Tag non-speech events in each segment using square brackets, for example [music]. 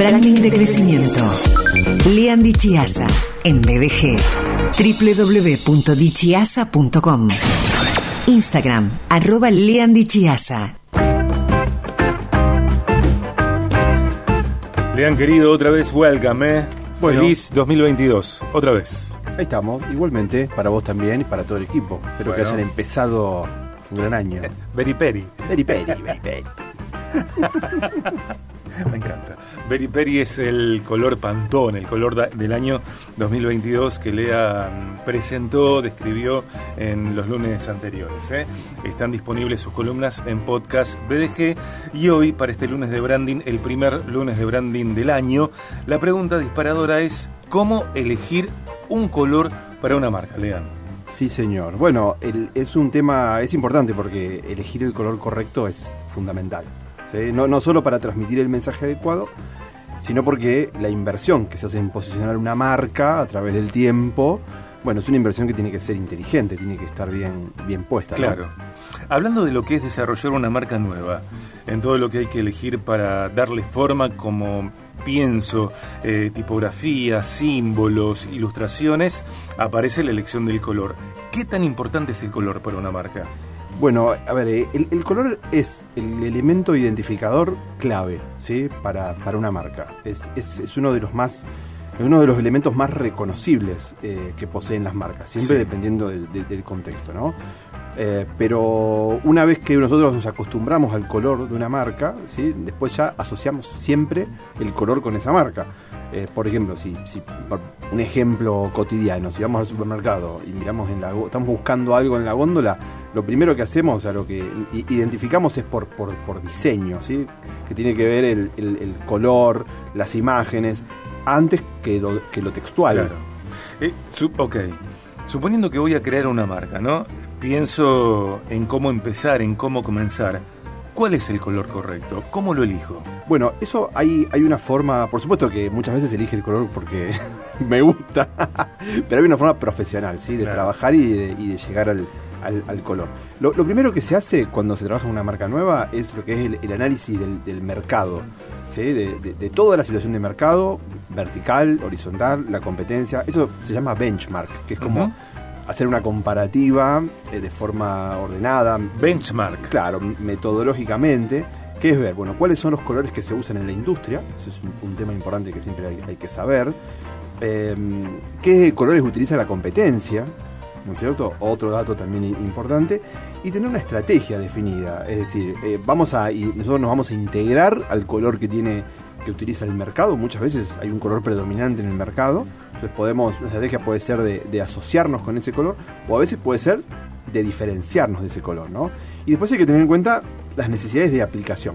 Branding de crecimiento. Lean Chiasa en BDG. www.dichiasa.com. Instagram, arroba Lean Chiasa. Lean querido, otra vez welcome, ¿eh? Feliz 2022, otra vez. Ahí estamos, igualmente, para vos también y para todo el equipo. Espero que Bueno. hayan empezado un gran año. Very Peri. Peri, peri, peri, peri. [laughs] Me encanta. Very Peri es el color Pantone, el color del año 2022 que Lea mm, presentó, describió en los lunes anteriores. ¿eh? Están disponibles sus columnas en podcast BDG y hoy, para este lunes de branding, el primer lunes de branding del año, la pregunta disparadora es ¿cómo elegir un color para una marca, Lean? Sí, señor. Bueno, es un tema, es importante porque elegir el color correcto es fundamental. No, no solo para transmitir el mensaje adecuado, sino porque la inversión que se hace en posicionar una marca a través del tiempo, bueno, es una inversión que tiene que ser inteligente, tiene que estar bien, bien puesta. Claro. Hablando de lo que es desarrollar una marca nueva, en todo lo que hay que elegir para darle forma como pienso, eh, tipografía, símbolos, ilustraciones, aparece la elección del color. ¿Qué tan importante es el color para una marca? Bueno, a ver, eh, el, el color es el elemento identificador clave, ¿sí? Para, para una marca. Es, es- es uno de los más uno de los elementos más reconocibles eh, que poseen las marcas, siempre Sí. dependiendo del, del- del contexto, ¿no? Eh, pero una vez que nosotros nos acostumbramos al color de una marca, ¿sí? después ya asociamos siempre el color con esa marca. Eh, por ejemplo, si, si un ejemplo cotidiano, si vamos al supermercado y miramos en la, estamos buscando algo en la góndola, lo primero que hacemos, sea, lo que identificamos es por, por, por diseño, ¿sí? que tiene que ver el, color, las imágenes, antes que lo, que lo textual. Claro. Eh, ok. Suponiendo que voy a crear una marca, ¿no? Pienso en cómo empezar, en cómo comenzar. ¿Cuál es el color correcto? ¿Cómo lo elijo? Bueno, eso hay, hay una forma, por supuesto que muchas veces elige el color porque [laughs] me gusta, pero hay una forma profesional, ¿sí? De Claro. trabajar y de, y de llegar al, al- al color. Lo, lo primero que se hace cuando se trabaja en una marca nueva es lo que es el, el análisis del, del mercado, ¿sí? De, de- de toda la situación de mercado, vertical, horizontal, la competencia. Esto se llama benchmark, que es como. Hacer una comparativa eh, de forma ordenada, Benchmark. Claro, metodológicamente, que es ver, bueno, cuáles son los colores que se usan en la industria, eso es un, un tema importante que siempre hay, hay que saber, eh, qué colores utiliza la competencia, ¿no es cierto? Otro dato también importante, y tener una estrategia definida, es decir, eh, vamos a, y nosotros nos vamos a integrar al color que tiene que utiliza el mercado, muchas veces hay un color predominante en el mercado, entonces podemos, una estrategia puede ser de, de asociarnos con ese color, o a veces puede ser de diferenciarnos de ese color, ¿no? Y después hay que tener en cuenta las necesidades de aplicación.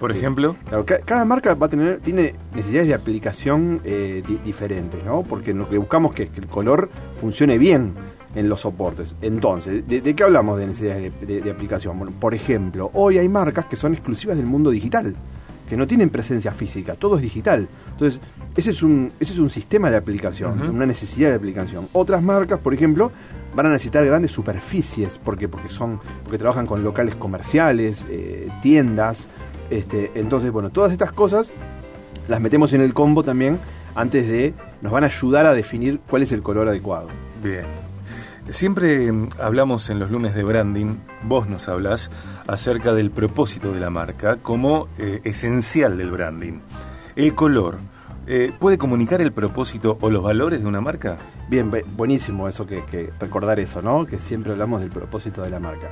Por Sí. ejemplo, Claro, cada marca va a tener, tiene necesidades de aplicación eh, di- diferentes, ¿no? Porque lo que buscamos que es que el color funcione bien en los soportes. Entonces, ¿de, de qué hablamos de necesidades de, de- de aplicación? Bueno, por ejemplo, hoy hay marcas que son exclusivas del mundo digital, que no tienen presencia física, todo es digital. Entonces, ese es un, ese es un sistema de aplicación, una necesidad de aplicación. Otras marcas, por ejemplo, van a necesitar grandes superficies, porque porque son porque trabajan con locales comerciales, eh, tiendas, este, entonces bueno, todas estas cosas las metemos en el combo también antes de nos van a ayudar a definir cuál es el color adecuado. Bien. Siempre mm, hablamos en los lunes de branding, vos nos hablas acerca del propósito de la marca como eh, esencial del branding. El color, eh, ¿puede comunicar el propósito o los valores de una marca? Bien, bu- buenísimo eso que, recordar eso, ¿no? Que siempre hablamos del propósito de la marca.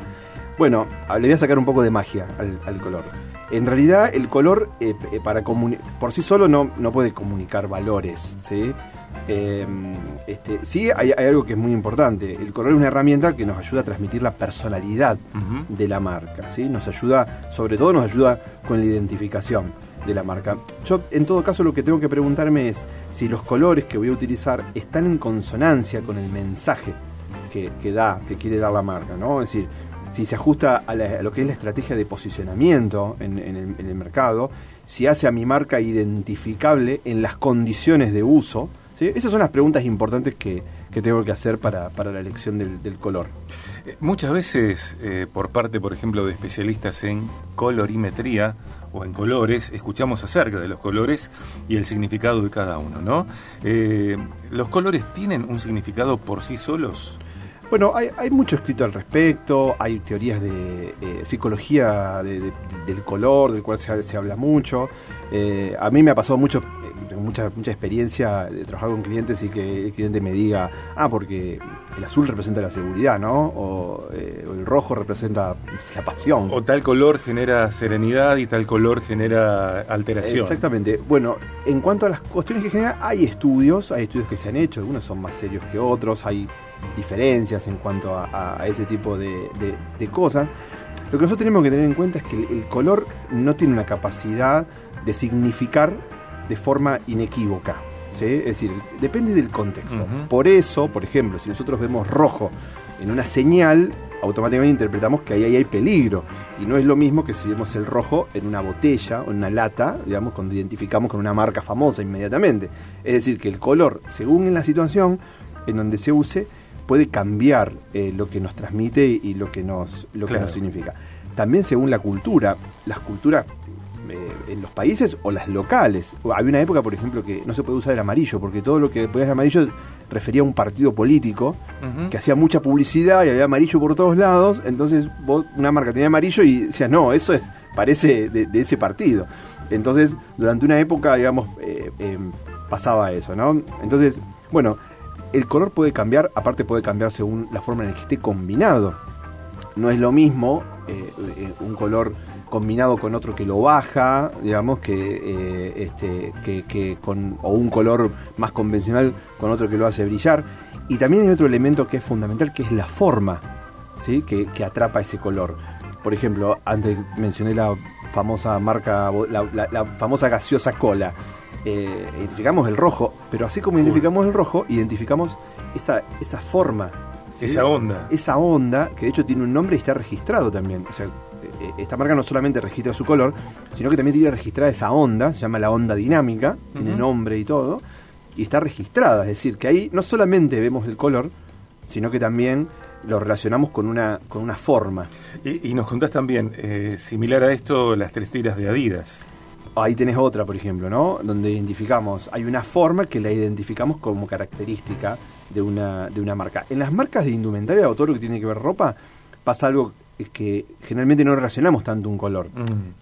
Bueno, a- le voy a sacar un poco de magia al, color. En realidad, el color eh, para por sí solo no, no puede comunicar valores, ¿sí? Eh, este, sí, hay, hay algo que es muy importante. El color es una herramienta que nos ayuda a transmitir la personalidad de la marca, ¿sí? Nos ayuda, sobre todo nos ayuda con la identificación de la marca. Yo, en todo caso, lo que tengo que preguntarme es si los colores que voy a utilizar están en consonancia con el mensaje que, que da, que quiere dar la marca, ¿no? Es decir, si se ajusta a, la- a lo que es la estrategia de posicionamiento en, en el, en el mercado, si hace a mi marca identificable en las condiciones de uso. ¿Sí? Esas son las preguntas importantes que, que tengo que hacer para, para la elección del, del color. Eh, Muchas veces, eh, por parte, por ejemplo, de especialistas en colorimetría o en colores, escuchamos acerca de los colores y el significado de cada uno, ¿no? Eh, ¿Los colores tienen un significado por sí solos? Bueno, hay, mucho escrito al respecto, hay teorías de eh, psicología del color, del cual se, habla mucho. Eh, a mí me ha pasado mucho, tengo mucha, mucha experiencia de trabajar con clientes y que el cliente me diga, ah, porque el azul representa la seguridad, ¿no? O, el rojo representa la pasión. O tal color genera serenidad y tal color genera alteración. Exactamente. Bueno, en cuanto a las cuestiones que genera, hay estudios, hay estudios que se han hecho, algunos son más serios que otros, hay diferencias en cuanto a, ese tipo de, cosas. Lo que nosotros tenemos que tener en cuenta es que el, color no tiene una capacidad de significar de forma inequívoca. Es decir, depende del contexto. Por eso, por ejemplo, si nosotros vemos rojo en una señal, automáticamente interpretamos que ahí, hay peligro. Y no es lo mismo que si vemos el rojo en una botella o en una lata, digamos, cuando identificamos con una marca famosa inmediatamente. Es decir, que el color, según en la situación en donde se use, puede cambiar eh, lo que nos transmite y lo que nos, lo que nos significa. También según la cultura, las culturas eh, en los países o las locales. Había una época, por ejemplo, que no se puede usar el amarillo, porque todo lo que podía ser amarillo refería a un partido político que hacía mucha publicidad y había amarillo por todos lados. Entonces, vos, una marca tenía amarillo y decías, no, eso es parece de, ese partido. Entonces, durante una época, digamos, eh, pasaba eso, ¿no? Entonces, bueno, el color puede cambiar, aparte puede cambiar según la forma en la que esté combinado. No es lo mismo eh, un color combinado con otro que lo baja, digamos, que, eh, este, que, con, o un color más convencional con otro que lo hace brillar. Y también hay otro elemento que es fundamental, que es la forma, ¿sí? que, atrapa ese color. Por ejemplo, antes mencioné la famosa marca, la famosa gaseosa cola eh, identificamos el rojo, pero así como identificamos el rojo, identificamos esa, esa forma. Esa onda. Esa onda, que de hecho tiene un nombre y está registrado también. O sea, esta marca no solamente registra su color, sino que también tiene registrada esa onda, se llama la onda dinámica, tiene nombre y todo, y está registrada. Es decir, que ahí no solamente vemos el color, sino que también lo relacionamos con una, con una forma. Y, nos contás también, eh, similar a esto, las tres tiras de Adidas ahí tenés otra, por ejemplo, ¿no? Donde identificamos, hay una forma que la identificamos como característica de una, de una marca. En las marcas de indumentaria o todo lo que tiene que ver ropa, pasa algo que generalmente no relacionamos tanto un color.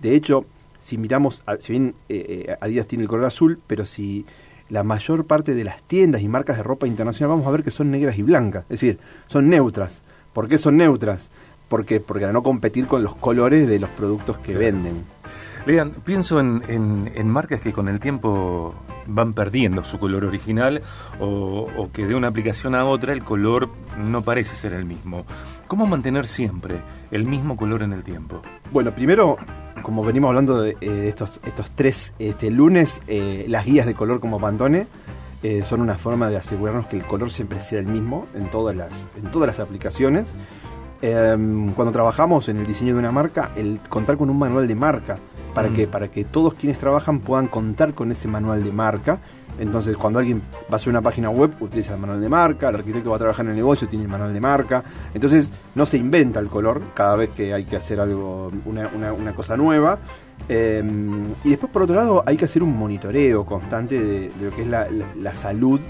De hecho, si miramos, si bien eh, eh, Adidas tiene el color azul, pero si la mayor parte de las tiendas y marcas de ropa internacional vamos a ver que son negras y blancas, es decir, son neutras. ¿Por qué son neutras? Porque, porque para no competir con los colores de los productos que venden. Lean, pienso en, marcas que con el tiempo van perdiendo su color original o, que de una aplicación a otra el color no parece ser el mismo. ¿Cómo mantener siempre el mismo color en el tiempo? Bueno, primero, como venimos hablando de eh, estos, estos tres este, lunes, eh, las guías de color como Pantone eh, son una forma de asegurarnos que el color siempre sea el mismo en todas las, en todas las aplicaciones. Em, cuando trabajamos en el diseño de una marca, el contar con un manual de marca para mm. que para que todos quienes trabajan puedan contar con ese manual de marca. Entonces, cuando alguien va a hacer una página web, utiliza el manual de marca, el arquitecto va a trabajar en el negocio, tiene el manual de marca. Entonces, no se inventa el color cada vez que hay que hacer algo, una, cosa nueva. Em, y después, por otro lado, hay que hacer un monitoreo constante de, lo que es la salud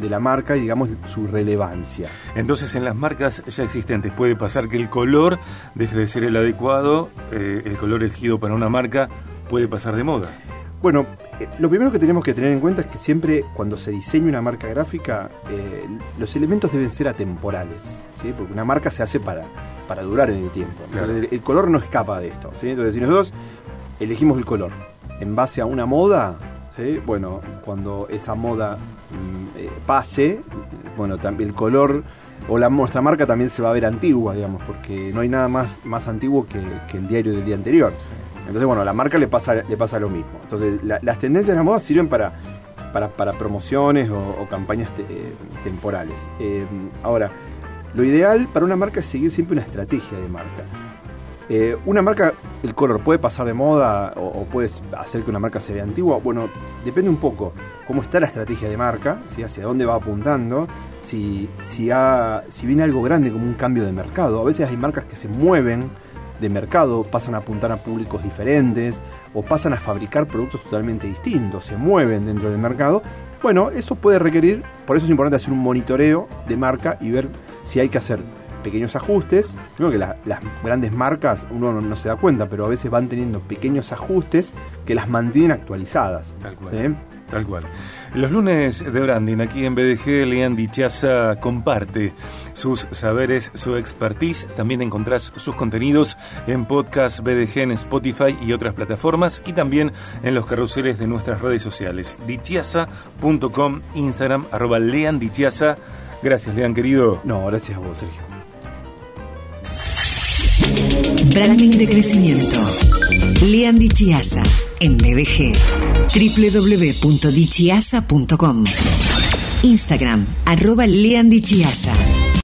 de la marca y digamos su relevancia. Entonces en las marcas ya existentes puede pasar que el color deje de ser el adecuado, eh, el color elegido para una marca puede pasar de moda. Bueno, eh, lo primero que tenemos que tener en cuenta es que siempre cuando se diseña una marca gráfica, eh, los elementos deben ser atemporales, ¿sí? porque una marca se hace para, para durar en el tiempo. el, color no escapa de esto. ¿sí? Entonces, si nosotros elegimos el color en base a una moda, bueno, cuando esa moda mm, eh, pase, bueno, también el color o la nuestra marca también se va a ver antigua, digamos, porque no hay nada más, más antiguo que, el diario del día anterior. Entonces, bueno, a la marca le pasa, le pasa lo mismo. Entonces, las tendencias de la moda sirven para, para, promociones o, campañas eh, temporales. Eh, ahora, lo ideal para una marca es seguir siempre una estrategia de marca. Eh, una marca, el color puede pasar de moda o, puedes hacer que una marca se vea antigua. Bueno, depende un poco cómo está la estrategia de marca, hacia dónde va apuntando, si, si, ha, si viene algo grande como un cambio de mercado. A veces hay marcas que se mueven de mercado, pasan a apuntar a públicos diferentes o pasan a fabricar productos totalmente distintos, se mueven dentro del mercado. Bueno, eso puede requerir, por eso es importante hacer un monitoreo de marca y ver si hay que hacer pequeños ajustes. Primero que las grandes marcas uno no, se da cuenta, pero a veces van teniendo pequeños ajustes que las mantienen actualizadas. Tal cual. Tal cual. Los lunes de branding aquí en BDG, Lean Dichaza comparte sus saberes, su expertise. También encontrás sus contenidos en podcast BDG en Spotify y otras plataformas y también en los carruseles de nuestras redes sociales. Dichiasa.com, Instagram, arroba Lean Dichiasa. Gracias, Lean, querido. No, gracias a vos, Sergio. Branding de crecimiento. Lean Dichiasa en www.dichiasa.com Instagram, arroba Lean Dichiasa.